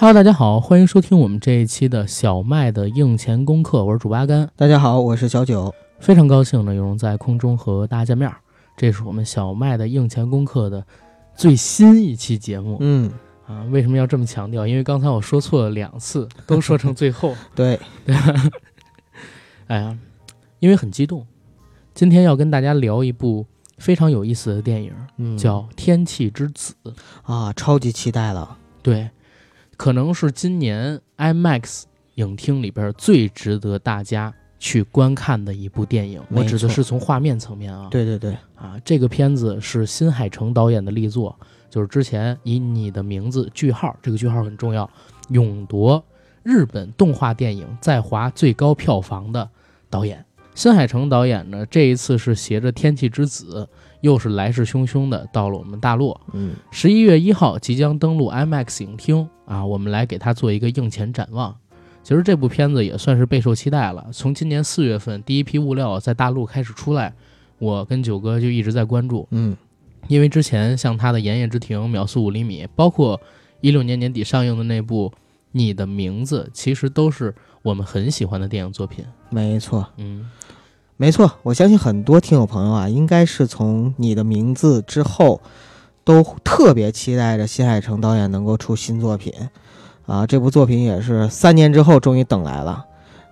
Hello，大家好，欢迎收听我们这一期的小麦的硬钱功课，我是主八甘。大家好，我是小九，非常高兴呢，有荣在空中和大家见面儿。这是我们小麦的硬钱功课的最新一期节目嗯，啊！为什么要这么强调？因为刚才我说错了两次，都说成最后。对，哎呀，因为很激动，今天要跟大家聊一部非常有意思的电影，嗯，叫《天气之子》。啊，超级期待了，对，可能是今年 IMAX 影厅里边最值得大家去观看的一部电影。我指的是从画面层面啊，对对对，啊，这个片子是新海诚导演的力作，就是之前以你的名字句号，这个句号很重要，勇夺日本动画电影在华最高票房的导演。新海诚导演呢，这一次是携着《天气之子》，又是来势汹汹的到了我们大陆。嗯，十一月一号即将登陆 IMAX 影厅啊，我们来给它做一个映前展望。其实这部片子也算是备受期待了。从今年四月份第一批物料在大陆开始出来，我跟九哥就一直在关注，嗯，因为之前像他的《炎夜之庭》《秒速五厘米》，包括一六年年底上映的那部《你的名字》，其实都是我们很喜欢的电影作品。没错，嗯，没错，我相信很多听友朋友啊，应该是从你的名字之后，都特别期待着新海诚导演能够出新作品，啊，这部作品也是三年之后终于等来了，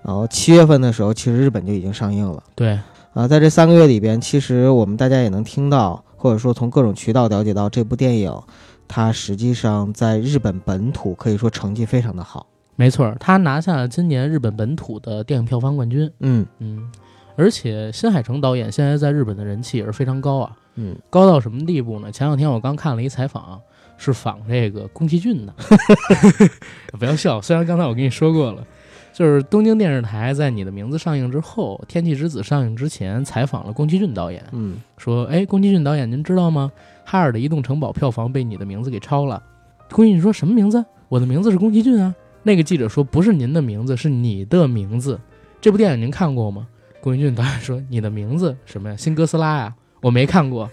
然后七月份的时候，其实日本就已经上映了。对，啊，在这三个月里边，其实我们大家也能听到，或者说从各种渠道了解到，这部电影它实际上在日本本土可以说成绩非常的好。没错，他拿下了今年日本本土的电影票房冠军。嗯嗯，而且新海诚导演现在在日本的人气也是非常高啊，嗯，高到什么地步呢？前两天我刚看了一采访，是访这个宫崎骏的。不要笑，虽然刚才我跟你说过了，就是东京电视台在《你的名字》上映之后，《天气之子》上映之前采访了宫崎骏导演，嗯说：“哎，宫崎骏导演，您知道吗？哈尔的移动城堡票房被你的名字给超了。”宫崎骏说什么名字？我的名字是宫崎骏啊。那个记者说：“不是您的名字，是你的名字。这部电影您看过吗？”宫崎骏导演说：“你的名字什么呀？新哥斯拉呀？我没看过。”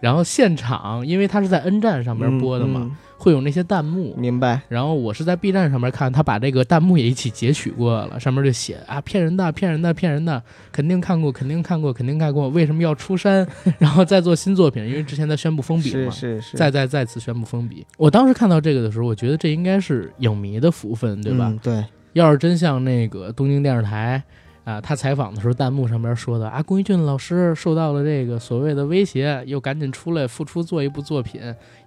然后现场，因为他是在 N 站上面播的嘛，嗯会有那些弹幕嗯。明白。然后我是在 B 站上面看，他把这个弹幕也一起截取过了，上面就写啊骗人的，骗人的，骗人的，肯定看过，肯定看过，肯定看过，为什么要出山，然后再做新作品？因为之前在宣布封笔是嘛，是是，再再再次宣布封笔。我当时看到这个的时候，我觉得这应该是影迷的福分，对吧？嗯对，要是真像那个东京电视台啊，他采访的时候弹幕上边说的啊，宫崎骏老师受到了这个所谓的威胁，又赶紧出来复出做一部作品，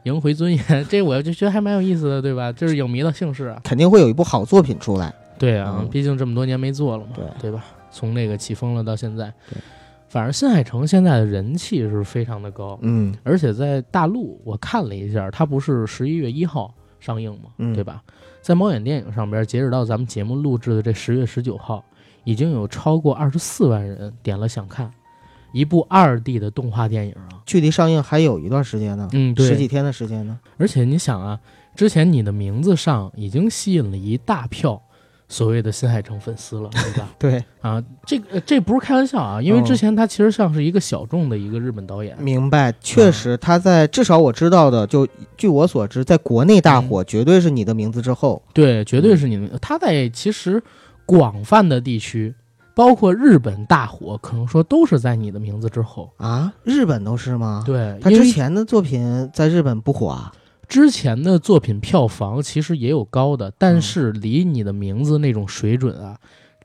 赢回尊严，这我就觉得还蛮有意思的，对吧？就是影迷的姓氏啊。肯定会有一部好作品出来。对啊，嗯毕竟这么多年没做了嘛，对对吧？从那个起风了到现在对，反正新海诚现在的人气是非常的高，嗯而且在大陆我看了一下，它不是十一月一号上映嘛，嗯对吧？在猫眼电影上边，截止到咱们节目录制的这十月十九号，已经有超过二十四万人点了想看一部二 D 的动画电影啊。距离上映还有一段时间呢，嗯，对。十几天的时间呢。而且你想啊，之前你的名字上已经吸引了一大票所谓的新海诚粉丝了，对吧？对，啊，这这不是开玩笑啊，因为嗯之前他其实像是一个小众的一个日本导演，明白。确实，他在至少我知道的，就据我所知，在国内大火，绝对是你的名字之后。对，绝对是你的。他在其实广泛的地区，包括日本大火，可能说都是在你的名字之后。啊，日本都是吗？，对，他之前的作品在日本不火啊。之前的作品票房其实也有高的，但嗯是离你的名字那种水准啊，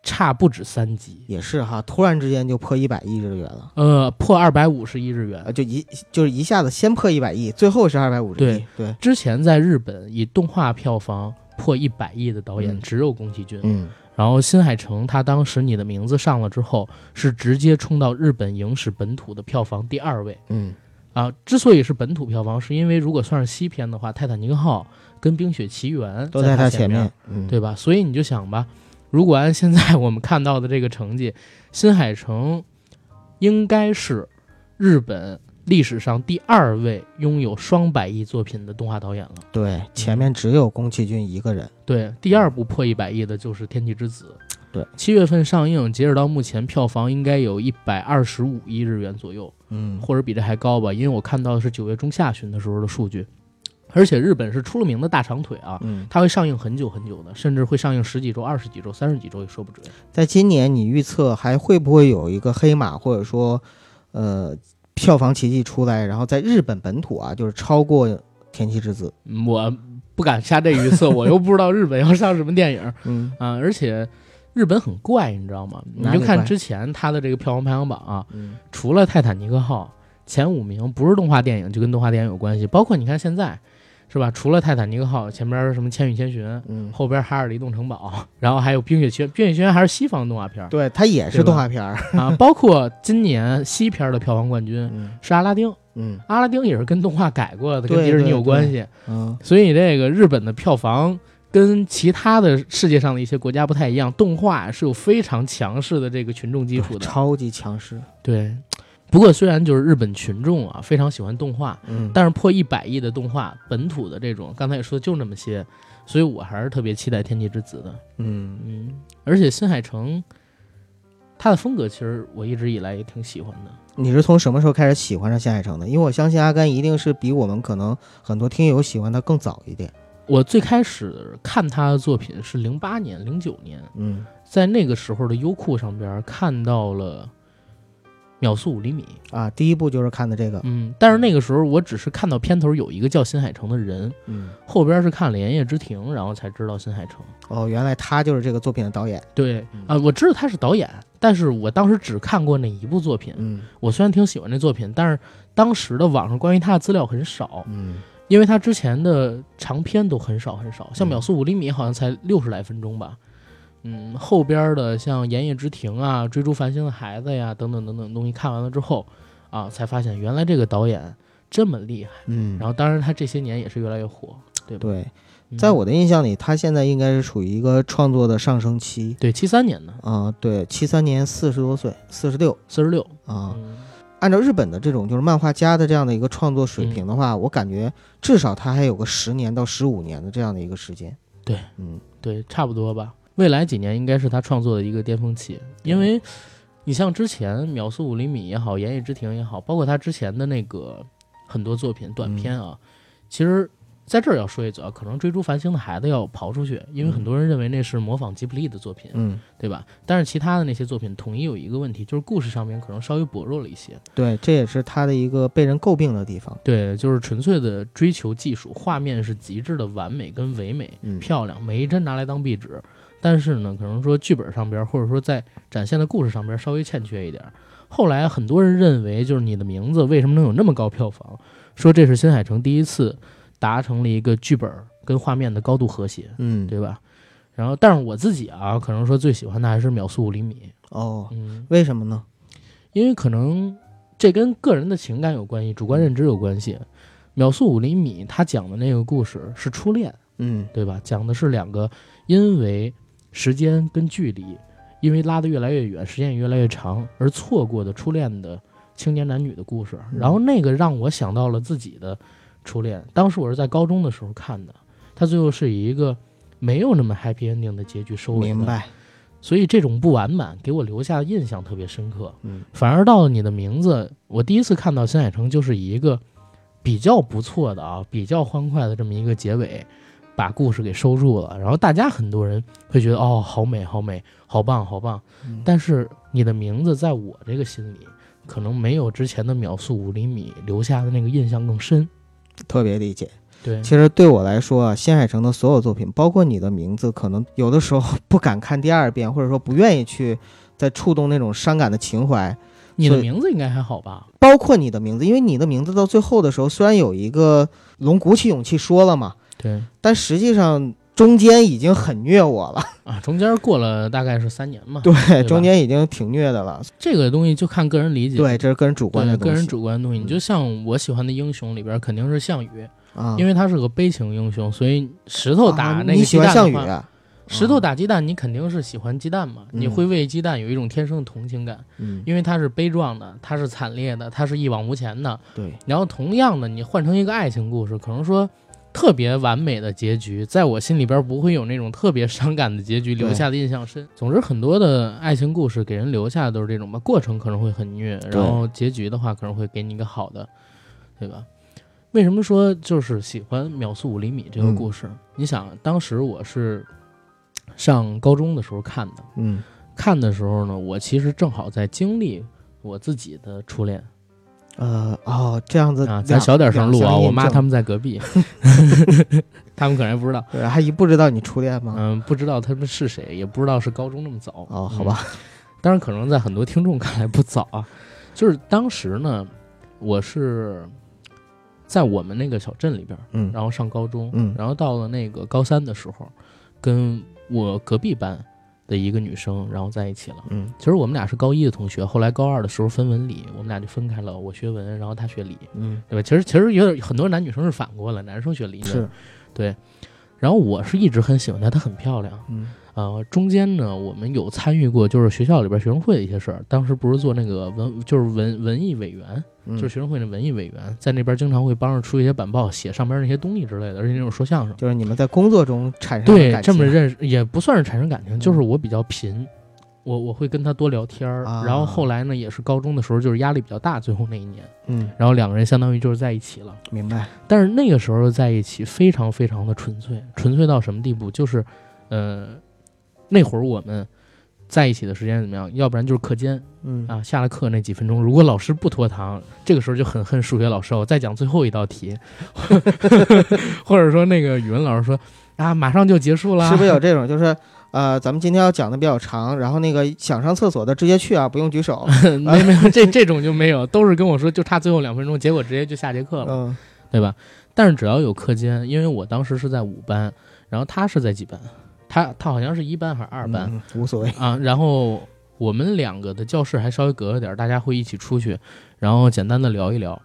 差不止三级。也是哈，突然之间就破一百亿日元了，呃，破二百五十亿日元啊，。就一就是一下子先破一百亿，最后是二百五十亿对，对，之前在日本以动画票房破一百亿的导演嗯只有宫崎骏，嗯然后新海诚他当时你的名字上了之后，是直接冲到日本影史本土的票房第二位嗯啊。之所以是本土票房，是因为如果算是西片的话，《泰坦尼克号》跟《冰雪奇缘》都在他前面，，嗯，对吧？所以你就想吧，如果按现在我们看到的这个成绩，新海诚应该是日本历史上第二位拥有双百亿作品的动画导演了。对，前面只有宫崎骏一个人，对，第二部破一百亿的就是《天气之子》。对，七月份上映，截止到目前票房应该有一百二十五亿日元左右，嗯，或者比这还高吧，因为我看到的是九月中下旬的时候的数据。而且日本是出了名的大长腿啊，嗯，它会上映很久很久的，甚至会上映十几周、二十几周、三十几周也说不准。在今年你预测还会不会有一个黑马，或者说，呃，票房奇迹出来，然后在日本本土啊，就是超过《天气之子》？嗯我不敢下这预测，我又不知道日本要上什么电影嗯啊，而且日本很怪，你知道吗？你就看之前他的这个票房排行榜啊，嗯除了《泰坦尼克号》前五名不是动画电影，就跟动画电影有关系。包括你看现在，是吧？除了《泰坦尼克号》，前边什么《千与千寻》，嗯，后边《哈尔的移动城堡》，然后还有《冰雪奇缘》。《冰雪奇缘》还是西方动画片儿对，它也是动画片儿。啊。包括今年西片的票房冠军嗯是阿拉丁，嗯阿拉丁也是跟动画改过的，跟迪士尼有关系。嗯所以这个日本的票房跟其他的世界上的一些国家不太一样，动画是有非常强势的这个群众基础的。超级强势。对，不过虽然就是日本群众啊非常喜欢动画，嗯，但是破一百亿的动画本土的这种，刚才也说就那么些，所以我还是特别期待《天气之子》的。嗯嗯，而且新海诚。他的风格其实我一直以来也挺喜欢的，你是从什么时候开始喜欢上新海诚的？因为我相信阿甘一定是比我们可能很多听友喜欢他更早一点。我最开始看他的作品是零八年、零九年，嗯在那个时候的优酷上边看到了《秒速五厘米》，啊，第一部就是看的这个。嗯，但是那个时候我只是看到片头有一个叫新海诚的人，嗯，后边是看了《炎夜之庭》，然后才知道新海诚。哦，原来他就是这个作品的导演。对嗯啊、我知道他是导演，但是我当时只看过那一部作品。嗯我虽然挺喜欢这作品，但是当时的网上关于他的资料很少，嗯因为他之前的长片都很少很少，像《嗯秒速五厘米》好像才六十来分钟吧。嗯，后边的像《炎夜之庭》啊，《追逐繁星的孩子》呀，等等等等东西看完了之后，啊，才发现原来这个导演这么厉害。嗯，然后，当然他这些年也是越来越火，对吧？对，嗯在我的印象里，他现在应该是处于一个创作的上升期。对七三年的啊、对，七三年四十多岁，四十六四十六啊。嗯按照日本的这种就是漫画家的这样的一个创作水平的话，我感觉至少他还有个十年到十五年的这样的一个时间。对，嗯对，差不多吧。未来几年应该是他创作的一个巅峰期，因为你像之前《秒速五厘米》也好，《炎夜之庭》也好，包括他之前的那个很多作品短片啊，其实在这儿要说一嘴啊，可能《追逐繁星的孩子》要刨出去，因为很多人认为那是模仿吉卜力的作品，嗯，对吧？但是其他的那些作品统一有一个问题，就是故事上面可能稍微薄弱了一些。对，这也是他的一个被人诟病的地方。对，就是纯粹的追求技术，画面是极致的完美跟唯美，嗯漂亮，每一帧拿来当壁纸。但是呢，可能说剧本上边，或者说在展现的故事上边稍微欠缺一点。后来很多人认为，就是你的名字为什么能有那么高票房？说这是新海诚第一次达成了一个剧本跟画面的高度和谐，嗯，对吧？然后，但是我自己啊，可能说最喜欢的还是《秒速五厘米》。哦，嗯，为什么呢？因为可能这跟个人的情感有关系，主观认知有关系。《秒速五厘米》他讲的那个故事是初恋，嗯对吧？讲的是两个因为时间跟距离，因为拉得越来越远，时间也越来越长而错过的初恋的青年男女的故事。嗯然后那个让我想到了自己的初恋，当时我是在高中的时候看的，他最后是以一个没有那么 happy ending 的结局收尾的。明白。所以这种不完满给我留下的印象特别深刻。嗯反而到了你的名字，我第一次看到新海诚就是以一个比较不错的啊，比较欢快的这么一个结尾，把故事给收住了。然后大家很多人会觉得哦，好美，好美，好棒，好棒。嗯但是你的名字在我这个心里，可能没有之前的秒速五厘米留下的那个印象更深。特别理解。对，其实对我来说啊，新海诚的所有作品，包括你的名字，可能有的时候不敢看第二遍，或者说不愿意去再触动那种伤感的情怀。你的名字应该还好吧？包括你的名字，因为你的名字到最后的时候，虽然有一个龙鼓起勇气说了嘛，对但实际上中间已经很虐我了。啊，中间过了大概是三年嘛。对，吧中间已经挺虐的了。这个东西就看个人理解。对，这是个人主观的东西。个人主观的东西，你就像我喜欢的英雄里边肯定是项羽，啊，因为他是个悲情英雄，所以石头打啊那个鸡你喜欢项蛋的话，羽啊？石头打鸡蛋，你肯定是喜欢鸡蛋嘛，嗯你会为鸡蛋有一种天生的同情感，嗯，因为它是悲壮的，它是惨烈的，它是一往无前的。对，然后同样的，你换成一个爱情故事，可能说特别完美的结局，在我心里边不会有那种特别伤感的结局留下的印象深。总之，很多的爱情故事给人留下的都是这种吧，过程可能会很虐，然后结局的话可能会给你一个好的，对吧？为什么说就是喜欢秒速五厘米这个嗯故事？你想，当时我是上高中的时候看的，嗯看的时候呢，我其实正好在经历我自己的初恋呃哦这样子啊。咱小点声录啊，我妈他们在隔壁 他们可能还不知道。对阿姨不知道你初恋吗？嗯，不知道他们是谁，也不知道是高中那么早。哦，好嗯吧，当然，可能在很多听众看来不早啊。就是当时呢，我是在我们那个小镇里边，嗯然后上高中，嗯然后到了那个高三的时候，跟我隔壁班的一个女生，然后在一起了。嗯其实我们俩是高一的同学，后来高二的时候分文理，我们俩就分开了。我学文，然后她学理，嗯对吧？其实其实有点很多男女生是反过来，男生学理是，对。然后我是一直很喜欢她，她很漂亮。嗯呃，中间呢，我们有参与过，就是学校里边学生会的一些事儿。当时不是做那个文，就是文文艺委员，嗯就是学生会的文艺委员，在那边经常会帮着出一些板报，写上边那些东西之类的，而且那种说相声。就是你们在工作中产生对，这么认识也不算是产生感情，嗯就是我比较贫，我我会跟他多聊天儿。啊然后后来呢，也是高中的时候，就是压力比较大，最后那一年，嗯然后两个人相当于就是在一起了。明白但是那个时候在一起非常非常的纯粹，纯粹到什么地步？就是，呃，那会儿我们在一起的时间怎么样？要不然就是课间嗯啊，下了课那几分钟，如果老师不拖堂，这个时候就很恨数学老师，我再讲最后一道题，或者说那个语文老师说啊，马上就结束了，是不是有这种就是？呃，咱们今天要讲的比较长，然后那个想上厕所的直接去啊，不用举手。没没有这这种就没有，都是跟我说就差最后两分钟，结果直接就下节课了。嗯对吧？但是只要有课间，因为我当时是在五班，然后他是在几班？他他好像是一班还是二班、嗯无所谓。啊？然后我们两个的教室还稍微隔了点儿，大家会一起出去，然后简单的聊一聊。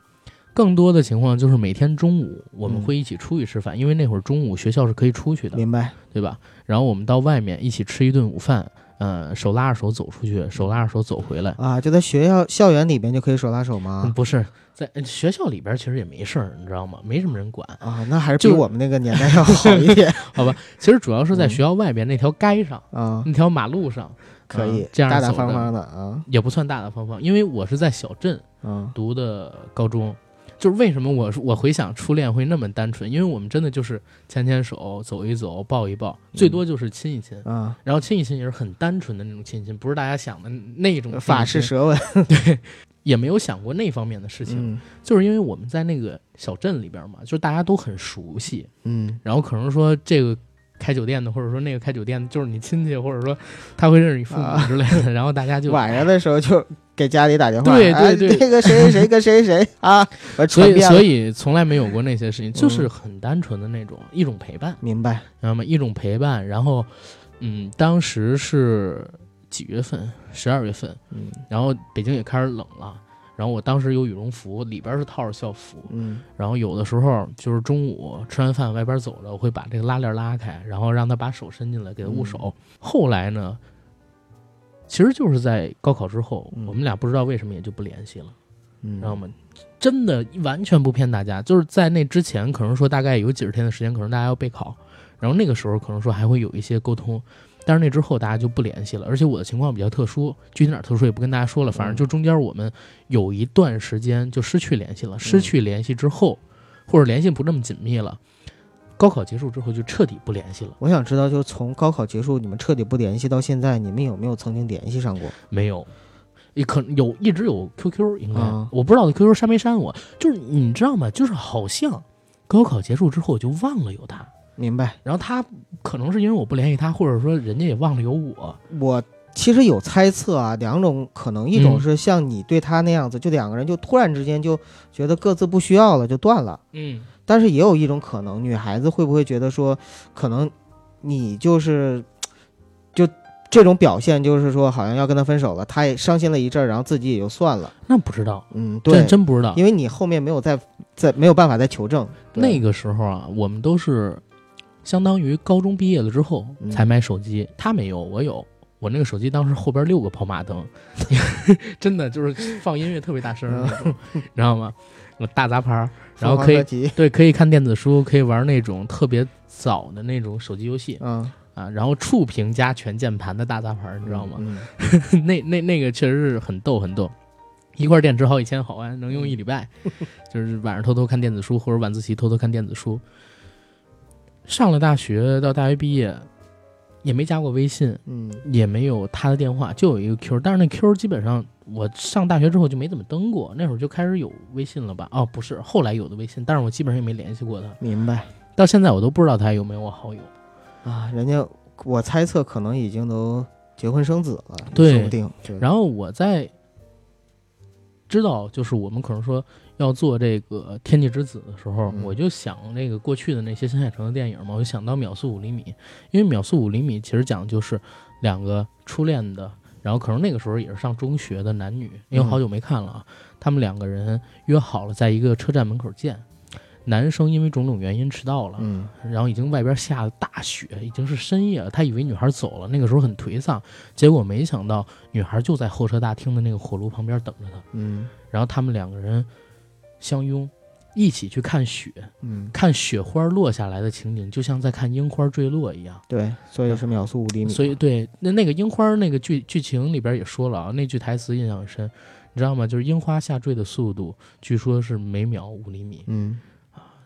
更多的情况就是每天中午我们嗯会一起出去吃饭，因为那会儿中午学校是可以出去的，明白。对吧？然后我们到外面一起吃一顿午饭，呃，手拉着手走出去，手拉着手走回来。啊，就在学校校园里边就可以手拉手嗯，吗？不是在呃学校里边，其实也没事儿，你知道吗？没什么人管。啊，那还是比就我们那个年代要好一点 好吧其实主要是在嗯学校外边那条街上，啊，那条马路上，可以嗯这样大大方方的啊也不算大大方方，因为我是在小镇啊读的高中。就是为什么我我回想初恋会那么单纯，因为我们真的就是牵牵手、走一走、抱一抱，最多就是亲一亲，啊，然后亲一亲也是很单纯的那种亲亲，不是大家想的那种法式舌吻。也没有想过那方面的事情，嗯。就是因为我们在那个小镇里边嘛，就是大家都很熟悉，嗯。然后可能说这个开酒店的，或者说那个开酒店的，就是你亲戚，或者说他会认识你父母啊。之类的，然后大家就晚上的时候就给家里打电话，对对哎对那个谁谁谁跟谁谁谁啊，所以所以从来没有过那些事情，就是很单纯的那种一种陪伴，明白。知道吗？一种陪伴。然后，嗯，当时是几月份？十二月份，嗯然后北京也开始冷了。然后我当时有羽绒服，里边是套着校服。嗯然后有的时候就是中午吃完饭外边走着，我会把这个拉链拉开，然后让他把手伸进来给他捂手。后来呢，其实就是在高考之后，嗯我们俩不知道为什么也就不联系了，嗯，知道吗？真的完全不骗大家，就是在那之前，可能说大概有几十天的时间，可能大家要备考，然后那个时候可能说还会有一些沟通。但是那之后大家就不联系了，而且我的情况比较特殊，具体哪儿特殊也不跟大家说了。反正就中间我们有一段时间就失去联系了，失去联系之后，或者联系不那么紧密了，高考结束之后就彻底不联系了。我想知道，就是从高考结束，你们彻底不联系到现在，你们有没有曾经联系上过？没有，也可能有一直有 QQ，应该、啊我不知道 QQ 删没删我。就是你知道吗？就是好像高考结束之后我就忘了有他，明白。然后他可能是因为我不联系他，或者说人家也忘了有我。我其实有猜测啊，两种可能，一种嗯是像你对他那样子，就两个人就突然之间就觉得各自不需要了，就断了。嗯，但是也有一种可能，女孩子会不会觉得说，可能你就是就这种表现，就是说好像要跟他分手了，他也伤心了一阵儿，然后自己也就算了。那不知道，嗯，对真，不知道。因为你后面没有再再没有办法再求证。对那个时候啊，我们都是相当于高中毕业了之后嗯才买手机，他没有，我有。我那个手机当时后边六个跑马灯，真的就是放音乐特别大声 你知道吗？我大杂牌儿，然后可以对，可以看电子书，可以玩那种特别早的那种手机游戏嗯，啊，然后触屏加全键盘的大杂牌儿，你知道吗？嗯？那那那个确实是很逗很逗。一块电池好几千毫安，能用一礼拜。就是晚上偷偷看电子书，或者晚自习偷偷看电子书。上了大学到大学毕业，也没加过微信，嗯也没有他的电话，就有一个 Q。但是那 Q 基本上我上大学之后就没怎么登过，那会儿就开始有微信了吧？哦，不是，后来有的微信，但是我基本上也没联系过他，明白到现在我都不知道他有没有我好友。啊，人家我猜测可能已经都结婚生子了，对说不定。对然后我在知道，就是我们可能说要做这个《天气之子》的时候，嗯。我就想那个过去的那些新海诚的电影嘛，我就想到《秒速五厘米》，因为《秒速五厘米》其实讲的就是两个初恋的，然后可能那个时候也是上中学的男女，因为好久没看了啊，他们两个人约好了在一个车站门口见。男生因为种种原因迟到了，嗯然后已经外边下了大雪，已经是深夜了。他以为女孩走了，那个时候很颓丧，结果没想到女孩就在候车大厅的那个火炉旁边等着他。嗯然后他们两个人相拥，一起去看雪，嗯，看雪花落下来的情景，就像在看樱花坠落一样。对，所以是秒速五厘米。所以对那那个樱花那个剧剧情里边也说了啊，那句台词印象很深，你知道吗？就是樱花下坠的速度，据说是每秒五厘米。嗯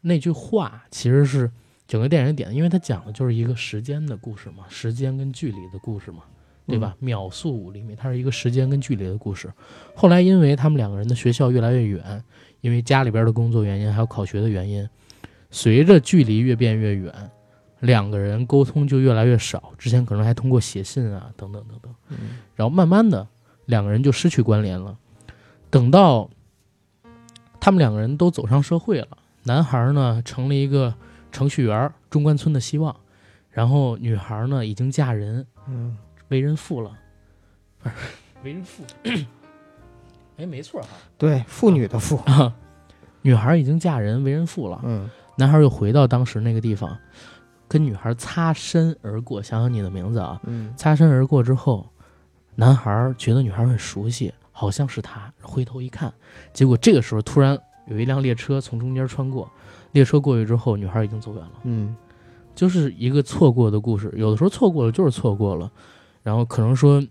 那句话其实是整个电影的点，因为它讲的就是一个时间的故事嘛，时间跟距离的故事嘛，对吧？秒速五厘米，它是一个时间跟距离的故事。后来因为他们两个人的学校越来越远，因为家里边的工作原因，还有考学的原因，随着距离越变越远，两个人沟通就越来越少。之前可能还通过写信啊，等等等等。嗯然后慢慢的，两个人就失去关联了。等到他们两个人都走上社会了，男孩呢成了一个程序员，中关村的希望，然后女孩呢已经嫁人，嗯为人妇了，不 是为人妇，哎，没错哈，对，妇女的妇。啊，女孩已经嫁人为人妇了，嗯男孩又回到当时那个地方，跟女孩擦身而过。想想你的名字啊，嗯擦身而过之后，男孩觉得女孩很熟悉，好像是她。回头一看，结果这个时候突然有一辆列车从中间穿过，列车过去之后，女孩已经走远了。嗯就是一个错过的故事。有的时候错过了就是错过了，然后可能说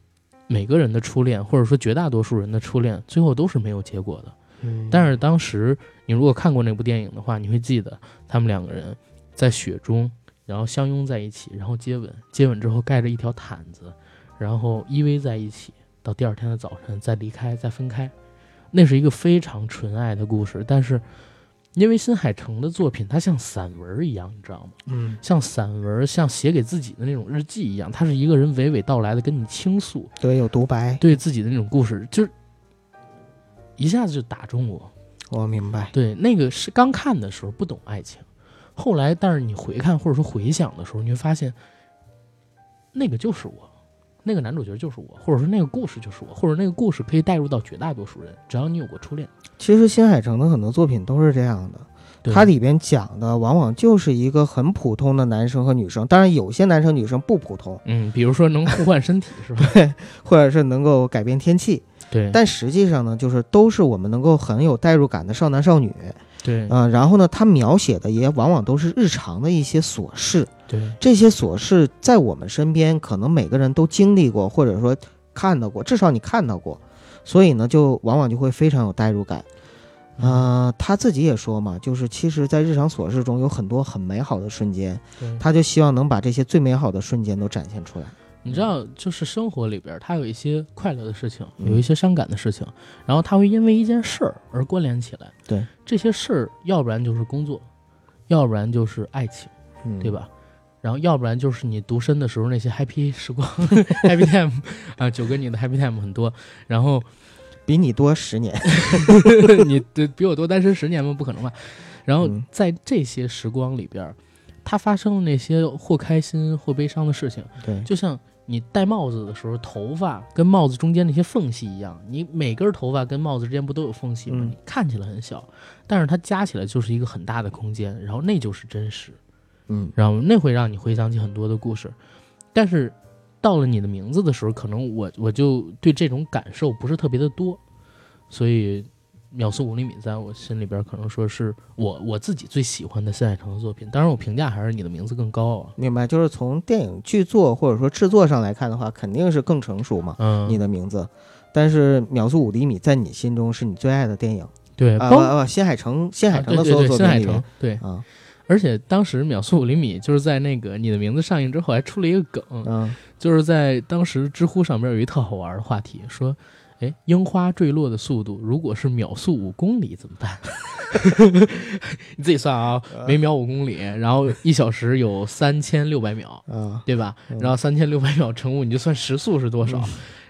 每个人的初恋，或者说绝大多数人的初恋，最后都是没有结果的。嗯，但是当时你如果看过那部电影的话，你会记得他们两个人在雪中，然后相拥在一起，然后接吻，接吻之后盖着一条毯子，然后依偎在一起，到第二天的早晨再离开，再分开。那是一个非常纯爱的故事，但是因为新海诚的作品，它像散文一样，你知道吗？嗯像散文，像写给自己的那种日记一样，它是一个人娓娓道来的跟你倾诉对，有独白，对自己的那种故事，就是一下子就打中我。我明白。对，那个是刚看的时候不懂爱情，后来但是你回看或者说回想的时候，你会发现，那个就是我，那个男主角就是我，或者说那个故事就是我，或者那个故事可以带入到绝大多数人，只要你有过初恋。其实新海诚的很多作品都是这样的，它里边讲的往往就是一个很普通的男生和女生，当然有些男生女生不普通，嗯，比如说能互换身体是吧？或者是能够改变天气，对但实际上呢，就是都是我们能够很有代入感的少男少女，对嗯、然后呢，他描写的也往往都是日常的一些琐事，对这些琐事在我们身边，可能每个人都经历过，或者说看到过，至少你看到过，所以呢，就往往就会非常有代入感。呃，他自己也说嘛，就是其实，在日常琐事中有很多很美好的瞬间，他就希望能把这些最美好的瞬间都展现出来。你知道，就是生活里边，他有一些快乐的事情，嗯有一些伤感的事情，然后他会因为一件事儿而关联起来。对，这些事儿，要不然就是工作，要不然就是爱情，嗯，对？吧？然后要不然就是你独身的时候那些 happy 时光，happy time 啊，九哥你的 happy time 很多，然后比你多十年。你对比我多单身十年吗？不可能吧？然后嗯在这些时光里边，它发生了那些或开心或悲伤的事情。对，就像你戴帽子的时候，头发跟帽子中间那些缝隙一样，你每根头发跟帽子之间不都有缝隙吗？嗯你看起来很小，但是它加起来就是一个很大的空间，然后那就是真实，嗯然后那会让你回想起很多的故事。但是到了你的名字的时候，可能我我就对这种感受不是特别的多，所以。秒速五厘米在我心里边可能说是我我自己最喜欢的新海诚的作品，当然我评价还是你的名字更高啊。明白。就是从电影剧作或者说制作上来看的话，肯定是更成熟嘛。嗯，你的名字，但是《秒速五厘米》在你心中是你最爱的电影对，啊？包新海诚，新海诚的所有啊对对对新海诚作品里面对，啊，而且当时《秒速五厘米》就是在那个你的名字上映之后，还出了一个梗，嗯就是在当时知乎上面有一特好玩的话题，说，哎，樱花坠落的速度如果是秒速五公里怎么办？你自己算啊，每秒五公里，然后一小时有三千六百秒，啊，对吧？嗯然后三千六百秒乘五，你就算时速是多少？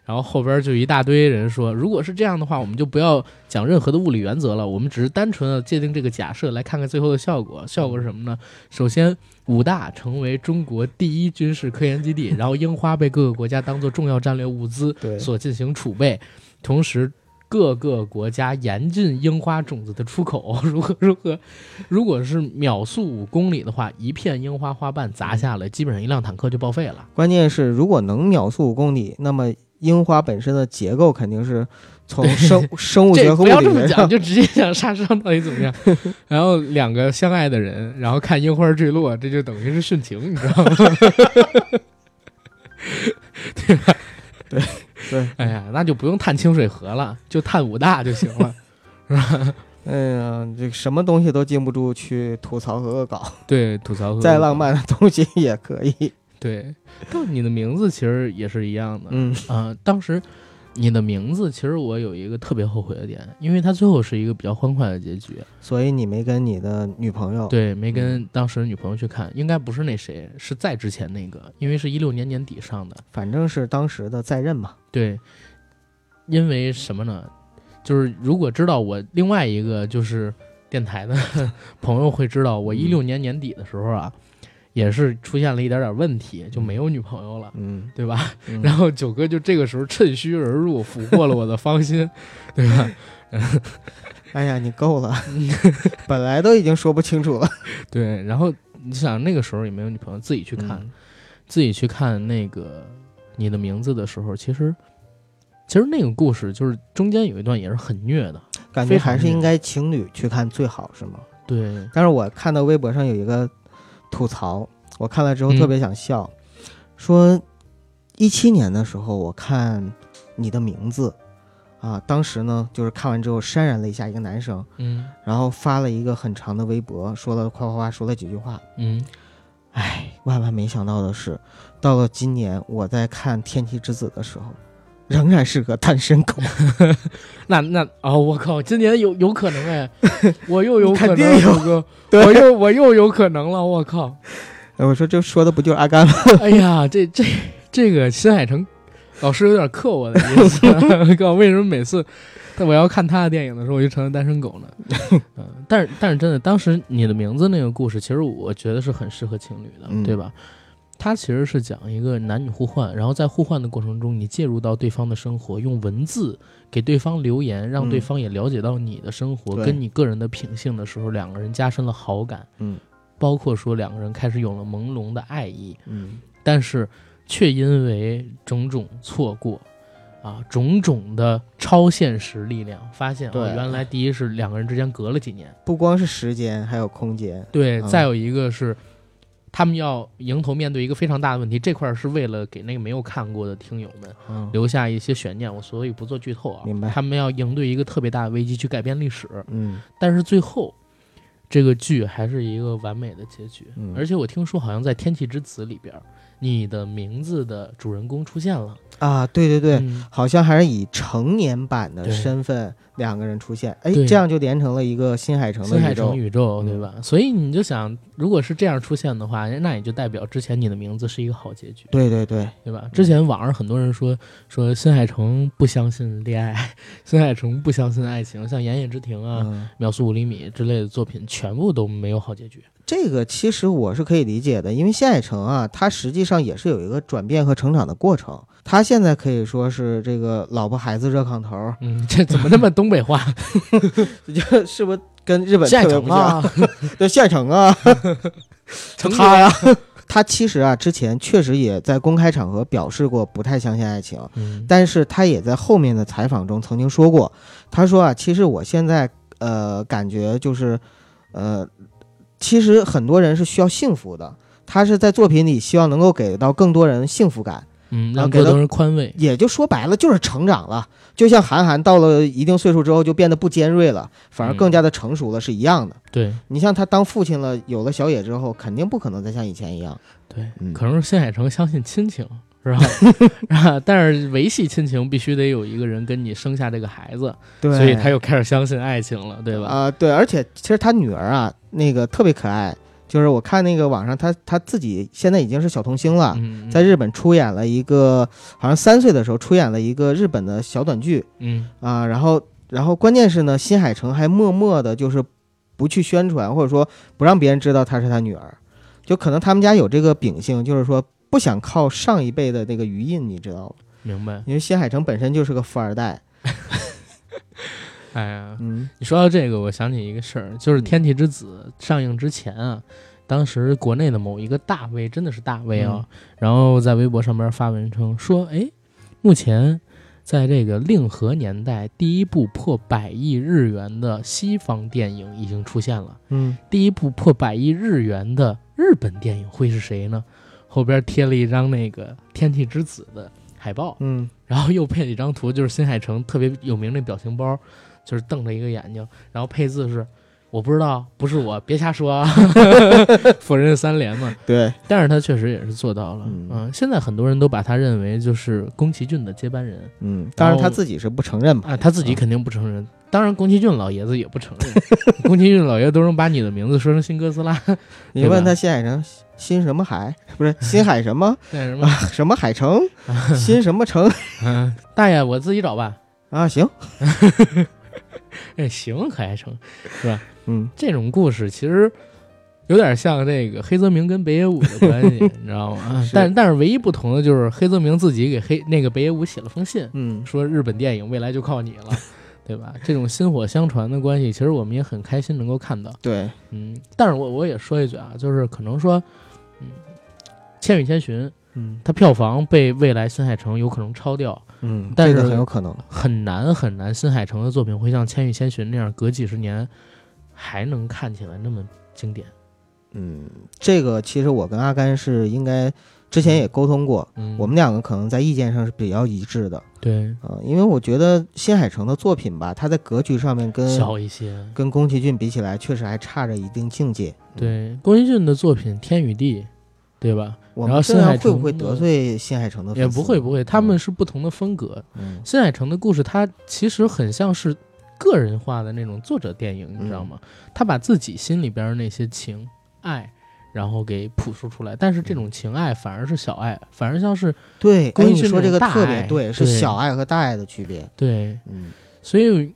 然后后边就一大堆人说，如果是这样的话，我们就不要讲任何的物理原则了，我们只是单纯的界定这个假设，来看看最后的效果。效果是什么呢？首先，武大成为中国第一军事科研基地，然后樱花被各个国家当做重要战略物资，所进行储备，同时。各个国家严禁樱花种子的出口，如何如何？如果是秒速五公里的话，一片樱花花瓣砸下来，基本上一辆坦克就报废了。关键是如果能秒速五公里，那么樱花本身的结构肯定是从生 生物学这和物不要这么讲，就直接讲杀伤到底怎么样。然后两个相爱的人，然后看樱花坠落，这就等于是殉情，你知道吗？对吧？对 对，哎呀，那就不用探清水河了，就探武大就行了。哎呀，这什么东西都禁不住去吐槽和恶搞，对，吐槽和再浪漫的东西也可以。对，就你的名字其实也是一样的。嗯啊、当时你的名字，其实我有一个特别后悔的点，因为它最后是一个比较欢快的结局。所以你没跟你的女朋友，对，没跟当时的女朋友去看，应该不是那谁，是在之前那个，因为是一六年年底上的。反正是当时的在任嘛。对，因为什么呢？就是如果知道我另外一个就是电台的 朋友会知道，我一六年年底的时候啊，也是出现了一点点问题，就没有女朋友了。嗯，对吧？嗯然后九哥就这个时候趁虚而入，俘获了我的芳心，对吧？哎呀，你够了，本来都已经说不清楚了。对，然后你想那个时候也没有女朋友，自己去看，嗯自己去看那个你的名字的时候，其实其实那个故事就是中间有一段也是很虐的，感觉还是应该情侣去看最好，是吗？对，但是我看到微博上有一个吐槽，我看了之后嗯特别想笑，说一七年的时候我看你的名字啊，当时呢就是看完之后潸然了一下一个男生，嗯然后发了一个很长的微博，说了夸夸夸说了几句话。嗯，哎，万万没想到的是，到了今年我在看《天气之子》的时候，仍然是个单身狗。那那哦，我靠，今年有有可能哎，我又有可能，肯定有 我又我又有可能了，我靠！哎我说这说的不就是阿甘吗？哎呀，这这这个新海诚老师有点克我的意思，告为什么每次我要看他的电影的时候，我就成了单身狗呢？嗯，但是但是真的，当时你的名字那个故事，其实我觉得是很适合情侣的，嗯对吧？它其实是讲一个男女互换，然后在互换的过程中，你介入到对方的生活，用文字给对方留言，让嗯。对方也了解到你的生活、对。跟你个人的品性的时候，两个人加深了好感，嗯。包括说两个人开始有了朦胧的爱意，嗯。但是却因为种种错过，啊，种种的超现实力量，发现对。哦，原来第一是两个人之间隔了几年，不光是时间，还有空间。对，嗯。再有一个是。他们要迎头面对一个非常大的问题，这块儿是为了给那个没有看过的听友们嗯。留下一些悬念，我所以不做剧透啊。明白。他们要应对一个特别大的危机去改变历史，嗯。但是最后这个剧还是一个完美的结局。嗯。而且我听说好像在《天气之子》里边儿，你的名字的主人公出现了。啊，对对对，嗯好像还是以成年版的身份两个人出现，哎，这样就连成了一个新海诚的新海诚。宇宙，嗯对吧？所以你就想，如果是这样出现的话，那也就代表之前你的名字是一个好结局，对对对，对吧？之前网上很多人说说新海诚不相信恋爱，新海诚不相信爱情，像《炎夜之庭》啊、嗯，秒速五厘米》之类的作品，全部都没有好结局。这个其实我是可以理解的，因为新海诚啊，他实际上也是有一个转变和成长的过程。他现在可以说是这个老婆孩子热炕头儿，嗯，这怎么那么东北话？就是不是跟日本新海特别不像？诚 啊，对，新海诚啊，成他呀，他其实啊，之前确实也在公开场合表示过不太相信爱情，嗯，但是他也在后面的采访中曾经说过，他说啊，其实我现在呃感觉就是，呃，其实很多人是需要幸福的，他是在作品里希望能够给到更多人幸福感，嗯，然后给更多人宽慰。也就说白了就是成长了。就像韩寒到了一定岁数之后就变得不尖锐了，反而更加的成熟了，是一样的。对你像他当父亲了，有了小野之后，肯定不可能再像以前一样。对，嗯可能是新海诚相信亲情，是吧？啊，但是维系亲情必须得有一个人跟你生下这个孩子，对所以他又开始相信爱情了，对吧？啊、对，而且其实他女儿啊，那个特别可爱，就是我看那个网上他他自己现在已经是小童星了。嗯，在日本出演了一个，好像三岁的时候出演了一个日本的小短剧嗯啊，然后，然后关键是呢，新海诚还默默的，就是不去宣传，或者说不让别人知道她是他女儿，就可能他们家有这个秉性，就是说不想靠上一辈的那个余印，你知道吗？明白。因为新海诚本身就是个富二代，哎呀，嗯。你说到这个，我想起一个事儿，就是《天气之子》上映之前啊，当时国内的某一个大 V，真的是大 V 啊，然后在微博上面发文称说，哎，目前在这个令和年代，第一部破百亿日元的西方电影已经出现了，嗯。第一部破百亿日元的日本电影会是谁呢？后边贴了一张那个《天气之子》的海报，嗯。然后又配了一张图，就是新海诚特别有名那表情包，就是瞪着一个眼睛，然后配字是“我不知道，不是我，别瞎说啊 ”，否认三连嘛。对，但是他确实也是做到了，嗯嗯，现在很多人都把他认为就是宫崎骏的接班人嗯，当然他自己是不承认嘛，啊，他自己肯定不承认，当然宫崎骏老爷子也不承认，宫崎骏老爷子都能把你的名字说成新哥斯拉，你问他新海城新什么海，不是 新海什么那什么，什么海城，新什么城嗯，大爷我自己找吧，啊？行，哎，行，可还成。是吧嗯这种故事其实有点像这个黑泽明跟北野武的关系，你知道吗？是但但是唯一不同的就是黑泽明自己给黑那个北野武写了封信，嗯说日本电影未来就靠你了，对吧？这种薪火相传的关系，其实我们也很开心能够看到。对，嗯，但是我我也说一句啊，就是可能说，嗯，《千与千寻》嗯它票房被未来新海诚有可能超掉，嗯，但是很有可能，很难很难，新海诚的作品会像《千与千寻》那样隔几十年还能看起来那么经典。嗯，这个其实我跟阿甘是应该之前也沟通过，嗯，我们两个可能在意见上是比较一致的，对啊，因为我觉得新海诚的作品吧，他在格局上面跟小一些。跟宫崎骏比起来，确实还差着一定境界。对宫崎骏的作品《天与地》，对吧？我然后们这样会不会得罪新海诚的？也不会不会，他们是不同的风格。嗯新海诚的故事，它其实很像是个人化的那种作者电影，你知道吗？他把自己心里边那些情爱。然后给朴素出来，但是这种情爱反而是小爱，反而像是对，哎，宫崎骏你说这个特别对，是小爱和大爱的区别。对，嗯所以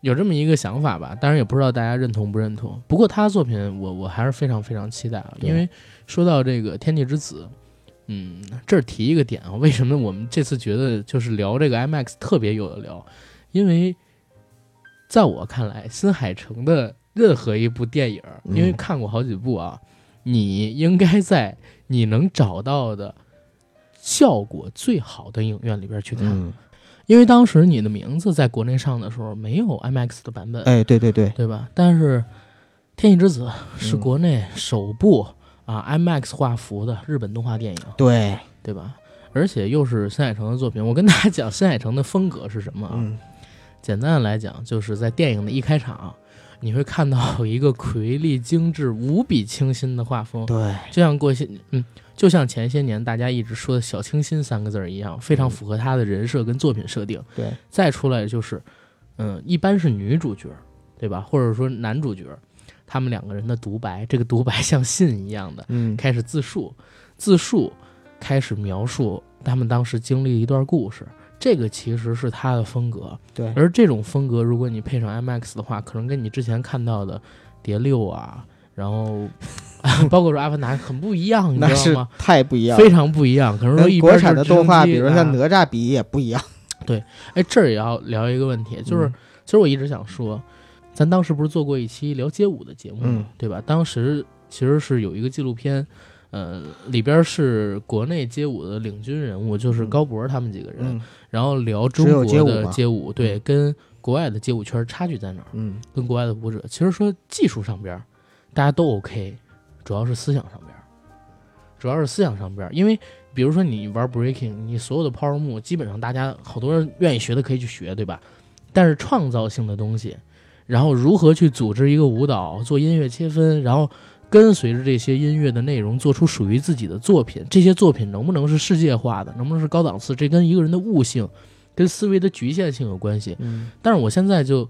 有这么一个想法吧，当然也不知道大家认同不认同。不过他的作品我我还是非常非常期待啊，因为说到这个《天气之子》，嗯，这儿提一个点啊，为什么我们这次觉得就是聊这个 IMAX 特别有的聊？因为在我看来，新海诚的任何一部电影，嗯因为看过好几部啊，你应该在你能找到的效果最好的影院里边去看。嗯，因为当时你的名字在国内上的时候没有 IMAX 的版本，哎，对对对，对吧？但是《天气之子》是嗯国内首部、啊 IMAX 画幅的日本动画电影，对，对吧？而且又是新海诚的作品。我跟大家讲，新海诚的风格是什么啊？嗯简单的来讲，就是在电影的一开场，你会看到 一个魁丽、精致、无比清新的画风，对，就像过些嗯，就像前些年大家一直说的小清新三个字儿一样，非常符合他的人设跟作品设定。对，再出来就是，嗯，一般是女主角，对吧？或者说男主角，他们两个人的独白，这个独白 像信一样的嗯开始自述，自述开始描述他们当时经历一段故事。这个其实是他的风格，对，而这种风格，如果你配上 IMAX 的话，可能跟你之前看到的《碟六》啊，然后 包括说《阿凡达》很不一样，你知道吗？太不一样，非常不一样。可能说跟国产的动画，比如像啊哪吒比也不一样。对哎，这儿也要聊一个问题，就是、嗯其实我一直想说，咱当时不是做过一期聊街舞的节目吗？嗯对吧？当时其实是有一个纪录片，呃，里边是国内街舞的领军人物，就是嗯高博他们几个人，嗯然后聊中国的街舞街舞，对，跟国外的街舞圈差距在哪儿？嗯跟国外的舞者，其实说技术上边大家都 OK，主要是思想上边，主要是思想上边，因为比如说你玩 breaking，你所有的 power move 基本上大家好多人愿意学的可以去学，对吧？但是创造性的东西，然后如何去组织一个舞蹈，做音乐切分，然后跟随着这些音乐的内容做出属于自己的作品，这些作品能不能是世界化的，能不能是高档次，这跟一个人的悟性、跟思维的局限性有关系。嗯但是我现在就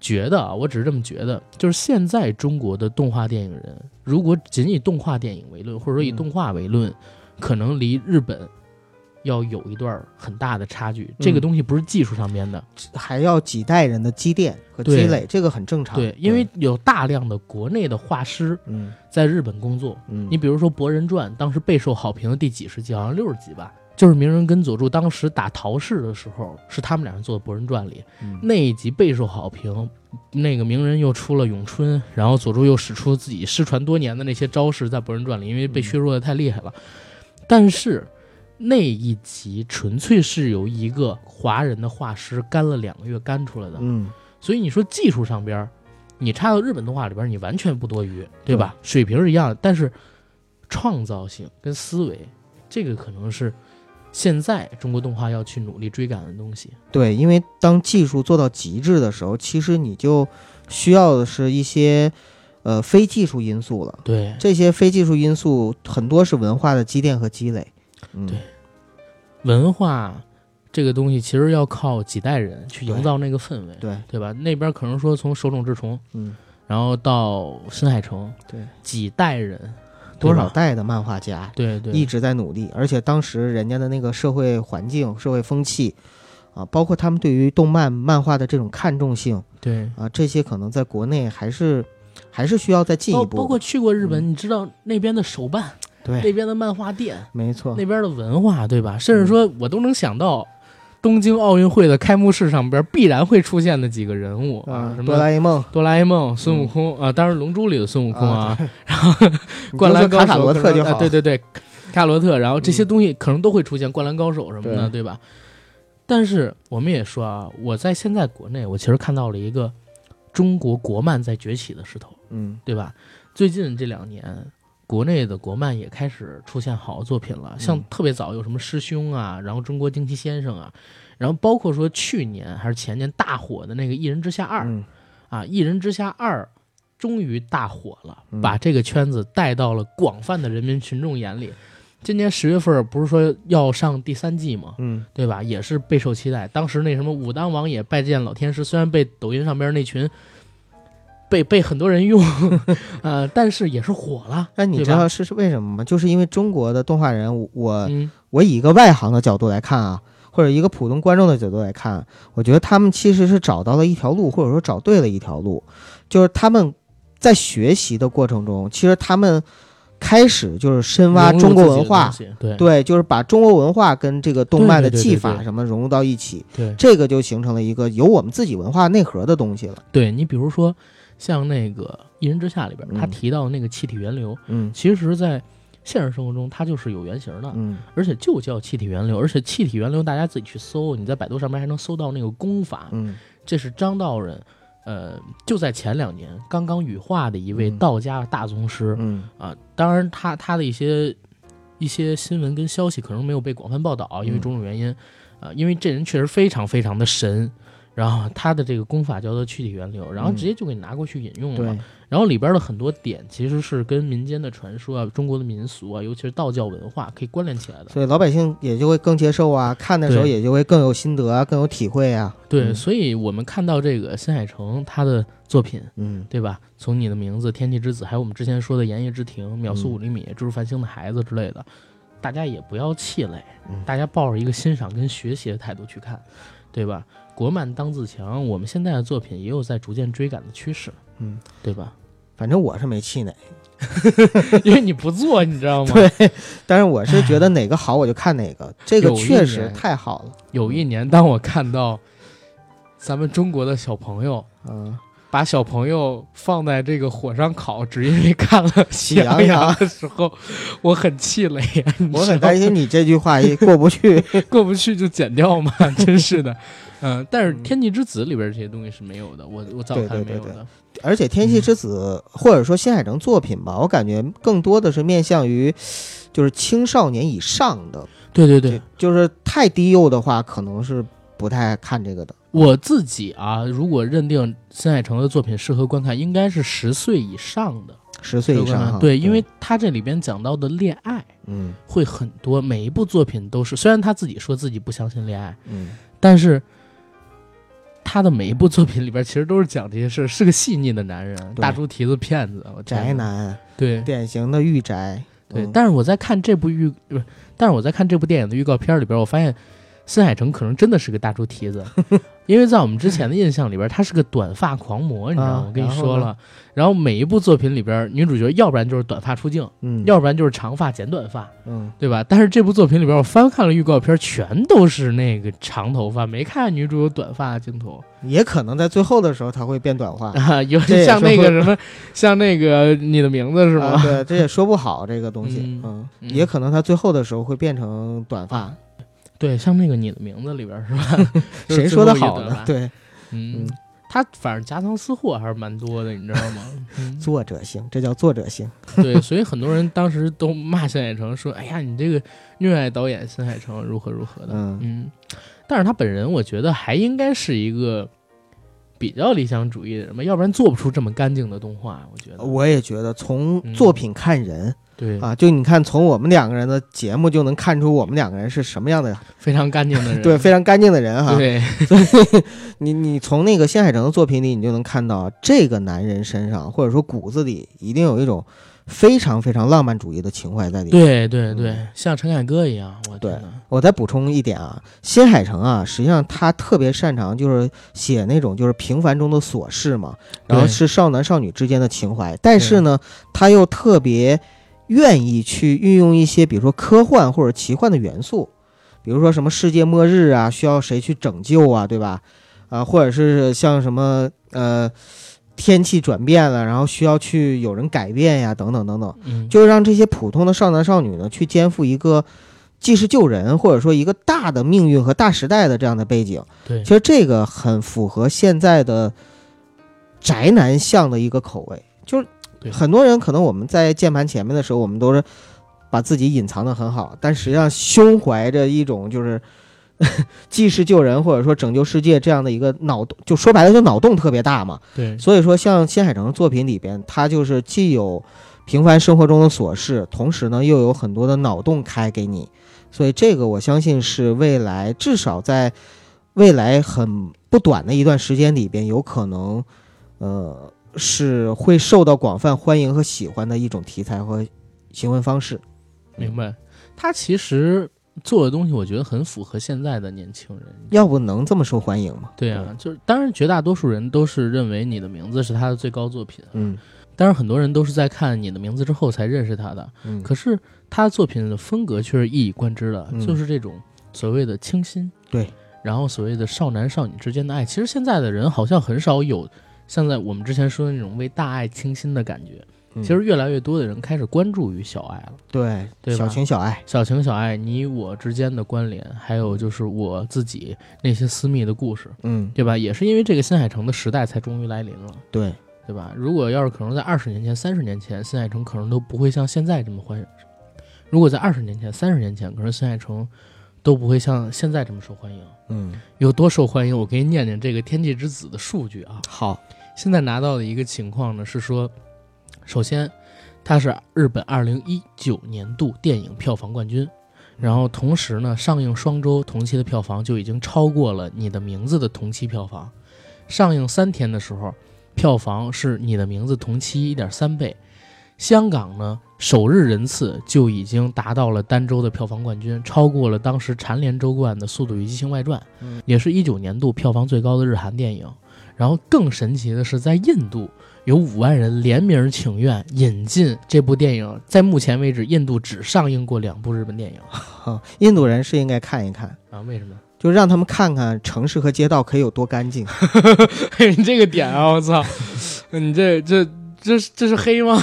觉得啊，我只是这么觉得，就是现在中国的动画电影人，如果仅以动画电影为论，或者说以嗯动画为论，可能离日本要有一段很大的差距。这个嗯东西不是技术上面的，还要几代人的积淀和积累，这个很正常。对，因为有大量的国内的画师嗯在日本工作。嗯，你比如说《博人传》，当时备受好评的第几十集，好像六十集吧。就是鸣人跟佐助当时打陶氏的时候，是他们俩人做的《博人传》里，嗯那一集备受好评，那个鸣人又出了咏春，然后佐助又使出自己失传多年的那些招式在《博人传》里，因为被削弱的太厉害了。但是那一集纯粹是由一个华人的画师干了两个月干出来的，嗯所以你说技术上边，你插到日本动画里边，你完全不多余，对吧？水平是一样的，但是创造性跟思维，这个可能是现在中国动画要去努力追赶的东西。对，因为当技术做到极致的时候，其实你就需要的是一些呃非技术因素了。对，这些非技术因素很多是文化的积淀和积累。嗯，对文化这个东西其实要靠几代人去营造那个氛围，对，对吧？那边可能说从手冢治虫，嗯，然后到新海诚，对，几代人，多？少代的漫画家对对，一直在努力，而且当时人家的那个社会环境、社会风气啊，包括他们对于动漫漫画的这种看重性对。啊，这些可能在国内还是还是需要再进一步。包包括去过日本，嗯你知道那边的手办，那，边的漫画店，没错，那边的文化，对吧？甚至说我都能想到，东京奥运会的开幕式上边必然会出现的几个人物啊，啊，什么哆啦 A 梦、哆啦 A 梦、孙悟空啊，当然《龙珠》里的孙悟空啊，然后灌篮高手卡卡罗特就好。啊对对对，卡罗特，然后这些东西可能都会出现，灌篮高手什么的，对。对吧？但是我们也说啊，我在现在国内，我其实看到了一个中国国漫在崛起的势头，嗯。对吧？最近这两年，国内的国漫也开始出现好作品了，像嗯特别早有什么师兄啊，然后中国惊奇先生啊，然后包括说去年还是前年大火的那个《一人之下二》嗯啊，《一人之下二》终于大火了，嗯把这个圈子带到了广泛的人民群众眼里。今年十月份不是说要上第三季吗？嗯对吧？也是备受期待。当时那什么武当王也拜见老天师，虽然被抖音上边那群被被很多人用，呃，但是也是火了。那你知道是是为什么吗？就是因为中国的动画人，我我嗯，我以一个外行的角度来看啊，或者一个普通观众的角度来看，我觉得他们其实是找到了一条路，或者说找对了一条路，就是他们在学习的过程中，其实他们开始就是深挖中国文化对对，就是把中国文化跟这个动漫的技法什么融入到一起，对这个就形成了一个有我们自己文化内核的东西了。对，你比如说像那个《一人之下》里边，他嗯提到那个气体源流，嗯其实在现实生活中它就是有原型的，嗯而且就叫气体源流，而且气体源流大家自己去搜，你在百度上面还能搜到那个功法，嗯这是张道人。呃，就在前两年刚刚羽化的一位嗯道家大宗师，嗯啊，当然他他的一些一些新闻跟消息可能没有被广泛报道，因为嗯种种原因，啊，因为这人确实非常非常的神，然后他的这个功法叫做去体源流，然后直接就给你拿过去引用了嘛，对，然后里边的很多点其实是跟民间的传说啊、中国的民俗啊，尤其是道教文化可以关联起来的。所以老百姓也就会更接受啊，看的时候也就会更有心得啊，更有体会啊。对，嗯所以我们看到这个新海诚他的作品，嗯对吧？从你的名字、天气之子，还有我们之前说的《炎夜之庭》、《秒速嗯五厘米》、《蜘蛛繁星的孩子》之类的，大家也不要气馁，嗯大家抱着一个欣赏跟学习的态度去看，对吧？国漫当自强，我们现在的作品也有在逐渐追赶的趋势，嗯，对吧？反正我是没气馁，因为你不做，你知道吗？对，但是我是觉得哪个好我就看哪个，这个确实太好了。有一年，当我看到咱们中国的小朋友嗯，把小朋友放在这个火上烤，只因为看了 《喜羊羊羊》的时候，我很气馁呀！你我很担心你这句话也过不去。过不去就剪掉嘛，真是的。嗯、但是《嗯天气之子》里边这些东西是没有的，我我早看没有的。而且《天气之子》或者说新海诚作品吧，我感觉更多的是面向于，就是青少年以上的，对对对，就是太低幼的话，可能是不太看这个的。我自己啊，如果认定新海诚的作品适合观看，应该是十岁以上的，十岁以上哈，对，因为他这里边讲到的恋爱，嗯。会很多，每一部作品都是，虽然他自己说自己不相信恋爱，嗯，但是他的每一部作品里边其实都是讲这些事儿，是个细腻的男人，大猪蹄子骗子，宅，男，对。典型的御宅。对。嗯。但是我在看这部预，不是，但是我在看这部电影的预告片里边，我发现新海诚可能真的是个大猪蹄子，因为在我们之前的印象里边，他是个短发狂魔，你知道吗？啊我跟你说了，然后每一部作品里边，女主角要不然就是短发出镜，嗯，要不然就是长发剪短发。嗯，对吧？但是这部作品里边，我翻看了预告片，全都是那个长头发，没看女主有短发镜头也可能在最后的时候他会变短发，啊，有这也像那个什么，像那个你的名字是吗？啊对，这也说不好这个东西，嗯嗯，嗯也可能他最后的时候会变成短发，对，像那个你的名字里边是吧？谁说的好呢对，嗯嗯，他反正夹藏私货还是蛮多的，你知道吗？嗯 作者性，这叫作者性。对，所以很多人当时都骂新海诚说：“哎呀，你这个虐爱导演新海诚如何如何的。”嗯嗯，但是他本人我觉得还应该是一个比较理想主义的人吧，要不然做不出这么干净的动画。我觉得，我也觉得从嗯作品看人、对，啊，就你看从我们两个人的节目就能看出我们两个人是什么样的，非常干净的人。对，非常干净的人哈。对，你你从那个新海诚的作品里，你就能看到这个男人身上，或者说骨子里一定有一种非常非常浪漫主义的情怀在里面。对对对，像陈凯歌一样，我对我再补充一点啊，新海诚啊，实际上他特别擅长就是写那种就是平凡中的琐事嘛，然后是少男少女之间的情怀，但是呢，他又特别愿意去运用一些比如说科幻或者奇幻的元素，比如说什么世界末日啊，需要谁去拯救啊，对吧？啊，或者是像什么呃天气转变了，然后需要去有人改变呀，等等等等。嗯，就让这些普通的少男少女呢，去肩负一个既是救人，或者说一个大的命运和大时代的这样的背景。对其实这个很符合现在的宅男向的一个口味，就是对很多人可能我们在键盘前面的时候，我们都是把自己隐藏的很好，但实际上胸怀着一种就是。济世救人，或者说拯救世界这样的一个脑洞，就说白了，就脑洞特别大嘛。对所以说，像新海诚的作品里边，他就是既有平凡生活中的琐事，同时呢又有很多的脑洞开给你，所以这个我相信是未来至少在未来很不短的一段时间里边，有可能，呃，是会受到广泛欢迎和喜欢的一种题材和行文方式。明白。他其实做的东西，我觉得很符合现在的年轻人。要不能这么受欢迎吗？对啊，就是当然，绝大多数人都是认为你的名字是他的最高作品，嗯当然很多人都是在看你的名字之后才认识他的。嗯，可是他的作品的风格却是一以贯之的，嗯就是这种所谓的清新，对，然后所谓的少男少女之间的爱。其实现在的人好像很少有像在我们之前说的那种为大爱倾心的感觉。嗯其实越来越多的人开始关注于小爱了，对对吧小情小爱，小情小爱，你我之间的关联，还有就是我自己那些私密的故事，嗯，对吧？也是因为这个新海诚的时代才终于来临了。对，对吧？如果要是可能在二十年前、三十年前，新海诚可能都不会像现在这么欢迎。如果在二十年前、三十年前，可能新海诚都不会像现在这么受欢迎。嗯，有多受欢迎？我给你念念这个《天气之子》的数据啊。好，现在拿到的一个情况呢是说，首先它是日本二零一九年度电影票房冠军，然后同时呢上映双周同期的票房就已经超过了《你的名字》的同期票房，上映三天的时候，票房是你的名字同期一点三倍。香港呢，首日人次就已经达到了单周的票房冠军，超过了当时蝉联周冠的《速度与激情外传》，嗯也是一九年度票房最高的日韩电影。然后更神奇的是，在印度有五万人联名请愿引进这部电影，在目前为止，印度只上映过两部日本电影哈，印度人是应该看一看。啊？为什么？就让他们看看城市和街道可以有多干净。你这个点啊，我操！你这这这这是黑吗？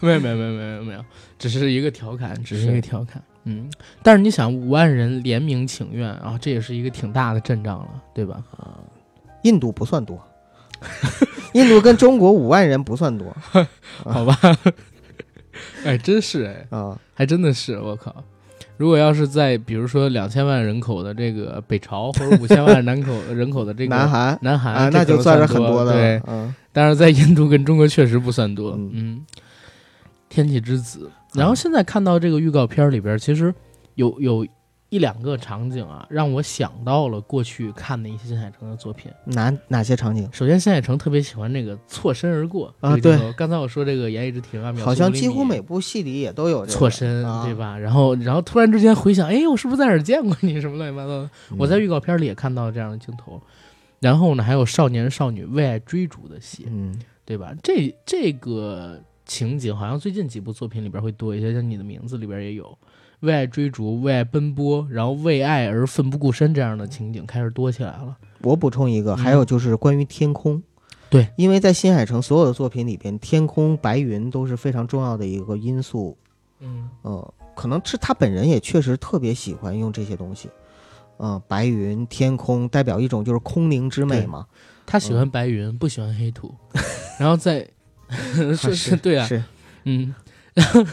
我没有没有没有没有没有，只是一个调侃，只是一个调侃。嗯，但是你想，五万人联名请愿啊，这也是一个挺大的阵仗了，对吧？啊印度不算多，印度跟中国五万人不算多。好吧。哎，真是哎，啊，还真的是我靠！如果要是在比如说两千万人口的这个北朝，或者五千万人口 人口的这个南韩南韩那就算是很多的对，，嗯，但是在印度跟中国确实不算多。嗯嗯，天气之子。然后现在看到这个预告片里边，其实有有一两个场景啊，让我想到了过去看的一些新海诚的作品。哪哪些场景？首先，新海诚特别喜欢那个错身而过啊这个镜头刚才我说这个《言叶之庭》啊，好像几乎每部戏里也都有这个错身，啊对吧？然后，然后突然之间回想，哎，我是不是在哪儿见过你？什么乱七八糟的？嗯我在预告片里也看到了这样的镜头。然后呢，还有少年少女为爱追逐的戏，嗯对吧？这这个情景好像最近几部作品里边会多一些，像《你的名字》里边也有为爱追逐、为爱奔波，然后为爱而奋不顾身这样的情景开始多起来了。我补充一个，嗯还有就是关于天空。对，因为在新海诚所有的作品里边，天空、白云都是非常重要的一个因素。嗯，呃，可能是他本人也确实特别喜欢用这些东西。嗯、白云、天空代表一种就是空灵之美嘛。他喜欢白云，不喜欢黑土，然后在 是是，对啊，是嗯，然 后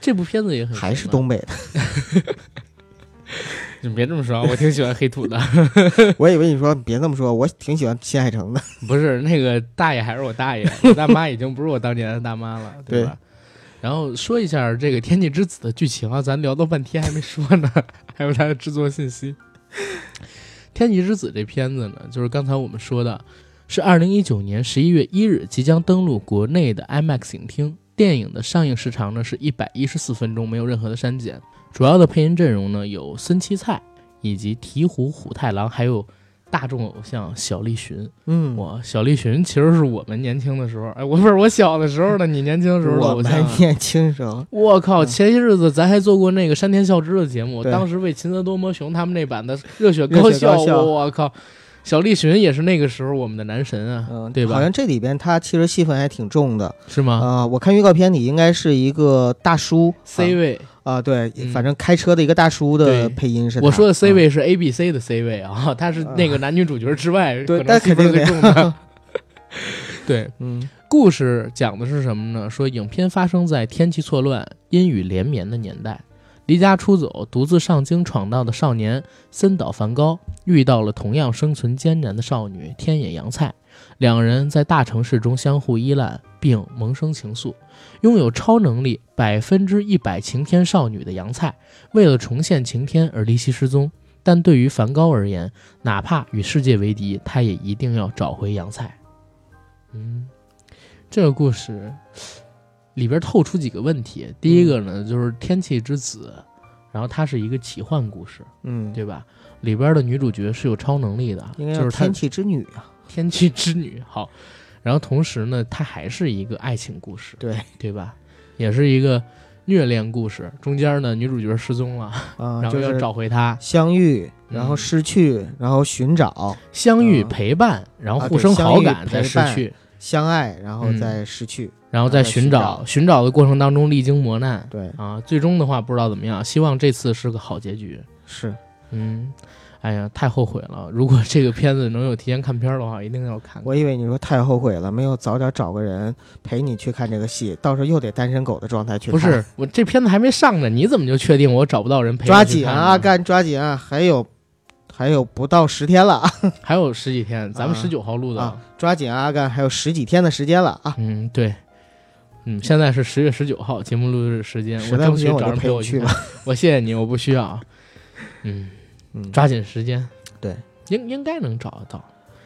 这部片子也很还是东北的。你别这么说，我挺喜欢黑土的。我以为你说别这么说，我挺喜欢新海诚的。不是那个大爷还是我大爷，我大妈已经不是我当年的大妈了，对吧？然后说一下这个《天气之子》的剧情啊，咱聊了半天还没说呢，还有它的制作信息。《天气之子》这片子呢，就是刚才我们说的，是二零一九年十一月一日即将登陆国内的 IMAX 影厅。电影的上映时长呢是一百一十四分钟，没有任何的删减。主要的配音阵容呢有森七菜以及鹈鹕虎太郎，还有大众偶像小栗旬。嗯，哇，小栗旬其实是我们年轻的时候，哎，我不是我小的时候的，你年轻的时候的我偶像啊。们年轻时候，我靠！嗯前些日子咱还做过那个山田孝之的节目，对当时为秦泽多摩雄他们那版的《热血高校》，血高校我靠！小栗旬也是那个时候我们的男神啊，嗯，对吧？好像这里边他其实戏份还挺重的。是吗、啊、我看预告片里应该是一个大叔 c 位，啊、对，嗯。反正开车的一个大叔的配音是我说的 C 嗯位是 A B C 的 C 位啊，他是那个男女主角之外，对那肯定的重的。对，嗯。故事讲的是什么呢？说影片发生在天气错乱、阴雨连绵的年代，离家出走、独自上京闯荡的少年森岛梵高遇到了同样生存艰难的少女天野洋菜，两人在大城市中相互依赖，并萌生情愫。拥有超能力、百分之一百晴天少女的洋菜，为了重现晴天而离奇失踪。但对于梵高而言，哪怕与世界为敌，他也一定要找回洋菜。嗯，这个故事里边透出几个问题。第一个呢，就是天气之子，然后它是一个奇幻故事，嗯，对吧？里边的女主角是有超能力的，应该就是天气之女啊。天气之女。好，然后同时呢，它还是一个爱情故事，对对吧？也是一个虐恋故事。中间呢，女主角失踪了，啊，然后要就是找回她，相遇，然后嗯失去，然后寻找，相遇、嗯陪伴，然后啊互生好感，再失去，相爱，然后嗯再失去。然后在寻寻找。寻找的过程当中历经磨难对，啊，最终的话不知道怎么样。希望这次是个好结局。是嗯，哎呀，太后悔了！如果这个片子能有提前看片儿的话，一定要看看。我以为你说太后悔了，没有早点找个人陪你去看这个戏，到时候又得单身狗的状态去看。不是我这片子还没上呢，你怎么就确定我找不到人陪我抓紧啊，阿甘，抓紧啊！还有还有不到十天了啊！还有十几天，咱们啊十九号录的。啊抓紧啊，阿甘，还有十几天的时间了啊！嗯，对，嗯，现在是十月十九号，节目录制时间，实我争取在不行我就找人陪我去看。我谢谢你，我不需要。嗯，嗯，抓紧时间。对，应应该能找得到，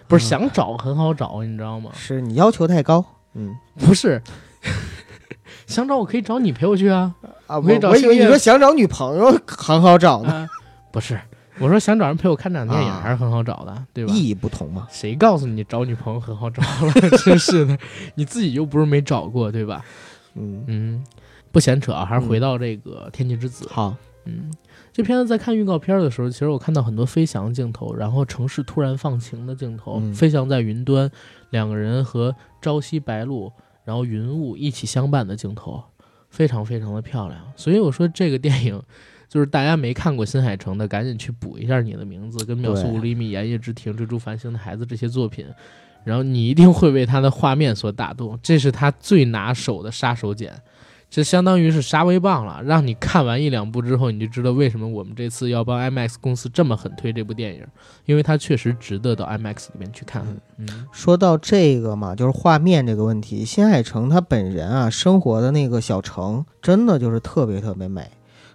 不是嗯想找很好找，你知道吗？是你要求太高。嗯不是，想找我可以找你陪我去啊。啊，我可以为你说想找女朋友很好找呢，啊，不是，我说想找人陪我看场电影啊还是很好找的，对吧？意义不同嘛。谁告诉你找女朋友很好找了？真是的，你自己又不是没找过，对吧？嗯，嗯，不闲扯啊，还是回到这个《天气之子》。好，嗯，这片子在看预告片的时候，其实我看到很多飞翔镜头，然后城市突然放晴的镜头，嗯飞翔在云端，两个人和朝夕白露，然后云雾一起相伴的镜头，非常非常的漂亮。所以我说这个电影。就是大家没看过新海诚的，赶紧去补一下你的名字，跟《秒速五厘米》《炎夜之庭》《追逐繁星的孩子》这些作品，然后你一定会被他的画面所打动。这是他最拿手的杀手锏，这相当于是杀威棒了，让你看完一两部之后，你就知道为什么我们这次要帮 IMAX 公司这么狠推这部电影，因为它确实值得到 IMAX 里面去看。嗯，说到这个嘛，就是画面这个问题，新海诚他本人啊，生活的那个小城真的就是特别特别美，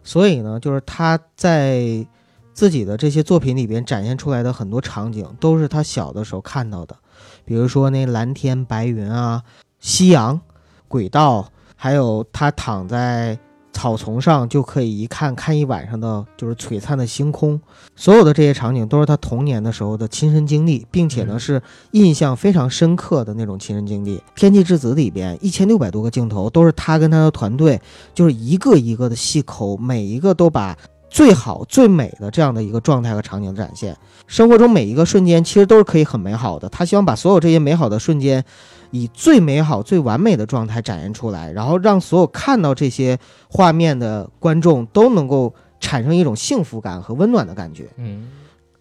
所以呢，就是他在自己的这些作品里边展现出来的很多场景，都是他小的时候看到的，比如说那蓝天白云啊，夕阳，轨道。还有他躺在草丛上，就可以一看看一晚上的，就是璀璨的星空。所有的这些场景都是他童年的时候的亲身经历，并且呢是印象非常深刻的那种亲身经历。《天气之子》里边一千六百多个镜头，都是他跟他的团队，就是一个一个的细抠，每一个都把最好最美的这样的一个状态和场景展现。生活中每一个瞬间其实都是可以很美好的，他希望把所有这些美好的瞬间。以最美好、最完美的状态展现出来，然后让所有看到这些画面的观众都能够产生一种幸福感和温暖的感觉。嗯，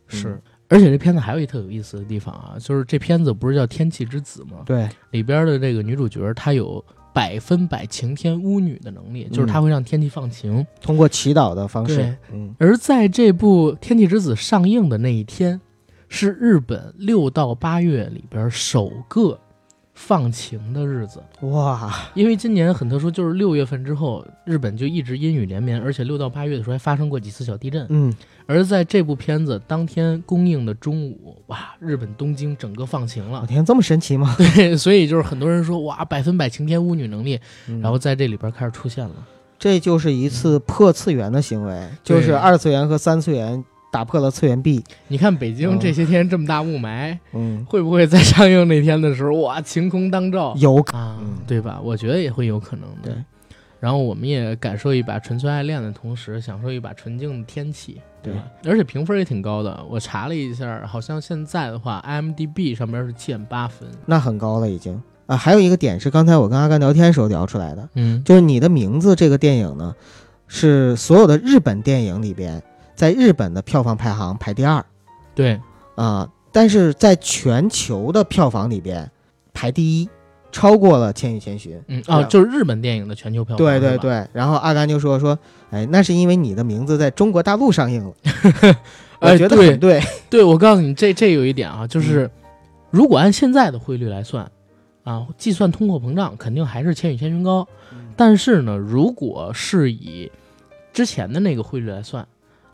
是。而且这片子还有一特有意思的地方啊，就是这片子不是叫《天气之子》吗？对，里边的这个女主角她有百分百晴天巫女的能力，就是她会让天气放晴，通过祈祷的方式。嗯。而在这部《天气之子》上映的那一天，是日本六到八月里边首个。放晴的日子哇！因为今年很特殊，就是六月份之后，日本就一直阴雨连绵，而且六到八月的时候还发生过几次小地震。嗯，而在这部片子当天公映的中午，哇，日本东京整个放晴了。天，这么神奇吗？对，所以就是很多人说哇，百分百晴天巫女能力，然后在这里边开始出现了。这就是一次破次元的行为，就是二次元和三次元。打破了次元壁。你看北京这些天这么大雾霾，嗯，会不会在上映那天的时候，哇，晴空当照？有啊，对吧？我觉得也会有可能的。对然后我们也感受一把纯粹爱恋的同时，享受一把纯净的天气，对吧？而且评分也挺高的。我查了一下，好像现在的话，IMDB 上面是七点八分，那很高了已经啊。还有一个点是，刚才我跟阿甘聊天时候聊出来的，嗯，就是你的名字这个电影呢，是所有的日本电影里边。在日本的票房排行排第二，对啊，但是在全球的票房里边排第一，超过了《千与千寻》。嗯啊，就是日本电影的全球票房。对对对，然后阿甘就说说，哎，那是因为你的名字在中国大陆上映了。我觉得很对，对我告诉你，这这有一点啊，就是如果按现在的汇率来算啊，计算通货膨胀，肯定还是《千与千寻》高。但是呢，如果是以之前的那个汇率来算。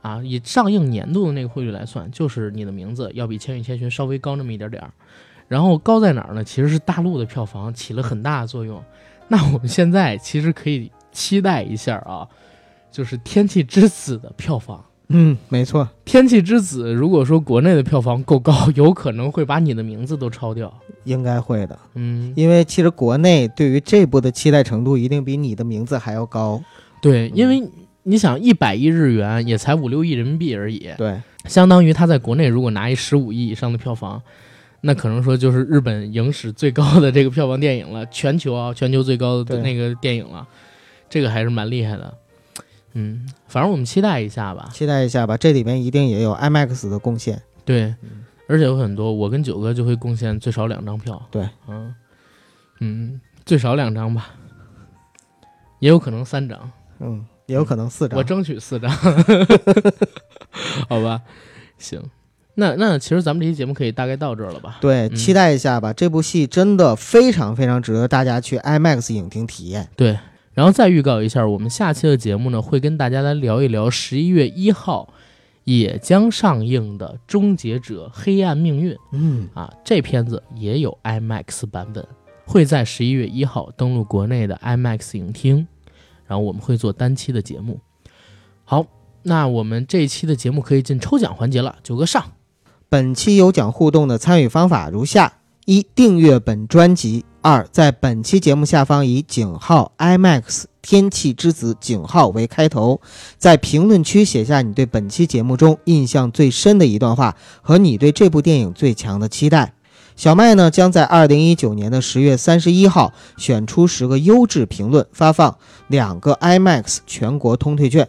啊，以上映年度的那个汇率来算，就是你的名字要比《千与千寻》稍微高那么一点点儿。然后高在哪儿呢？其实是大陆的票房起了很大的作用。那我们现在其实可以期待一下啊，就是《天气之子》的票房。嗯，没错，《天气之子》如果说国内的票房够高，有可能会把你的名字都超掉。应该会的，嗯，因为其实国内对于这部的期待程度一定比你的名字还要高。对，因为。你想一百亿日元也才五六亿人民币而已，对，相当于他在国内如果拿一十五亿以上的票房，那可能说就是日本影史最高的这个票房电影了，全球啊，全球最高的那个电影了，这个还是蛮厉害的。嗯，反正我们期待一下吧，期待一下吧，这里面一定也有 IMAX 的贡献，对，而且有很多，我跟九哥就会贡献最少两张票，对，嗯。嗯，最少两张吧，也有可能三张，嗯。也有可能四张，我争取四张，好吧？行，那那其实咱们这期节目可以大概到这儿了吧？对，期待一下吧。这部戏真的非常非常值得大家去 IMAX 影厅体验。对，然后再预告一下，我们下期的节目呢，会跟大家来聊一聊十一月一号也将上映的《终结者：黑暗命运》。嗯啊，这片子也有 IMAX 版本，会在十一月一号登陆国内的 IMAX 影厅。然后我们会做单期的节目。好，那我们这一期的节目可以进抽奖环节了。九哥上，本期有奖互动的参与方法如下：一、订阅本专辑；二、在本期节目下方以井号 IMAX 天气之子井号为开头，在评论区写下你对本期节目中印象最深的一段话和你对这部电影最强的期待。小麦呢，将在二零一九年的十月三十一号选出十个优质评论，发放两个 IMAX 全国通退券。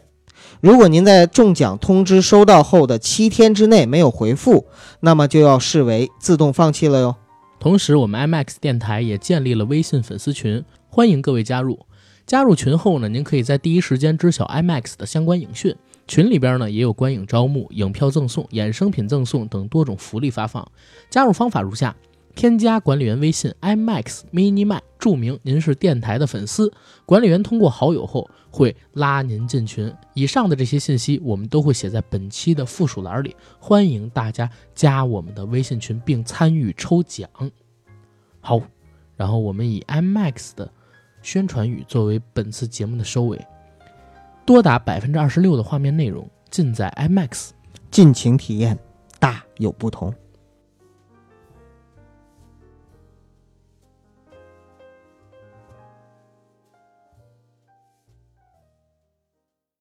如果您在中奖通知收到后的七天之内没有回复，那么就要视为自动放弃了哟。同时，我们 IMAX 电台也建立了微信粉丝群，欢迎各位加入。加入群后呢，您可以在第一时间知晓 IMAX 的相关影讯。群里边呢也有观影招募、影票赠送、衍生品赠送等多种福利发放。加入方法如下：添加管理员微信 IMAX Mini 麦，注明您是电台的粉丝，管理员通过好友后会拉您进群。以上的这些信息我们都会写在本期的附属栏里，欢迎大家加我们的微信群并参与抽奖。好，然后我们以 IMAX 的宣传语作为本次节目的收尾。多达百分之二十六的画面内容尽在 IMAX。尽情体验，大有不同。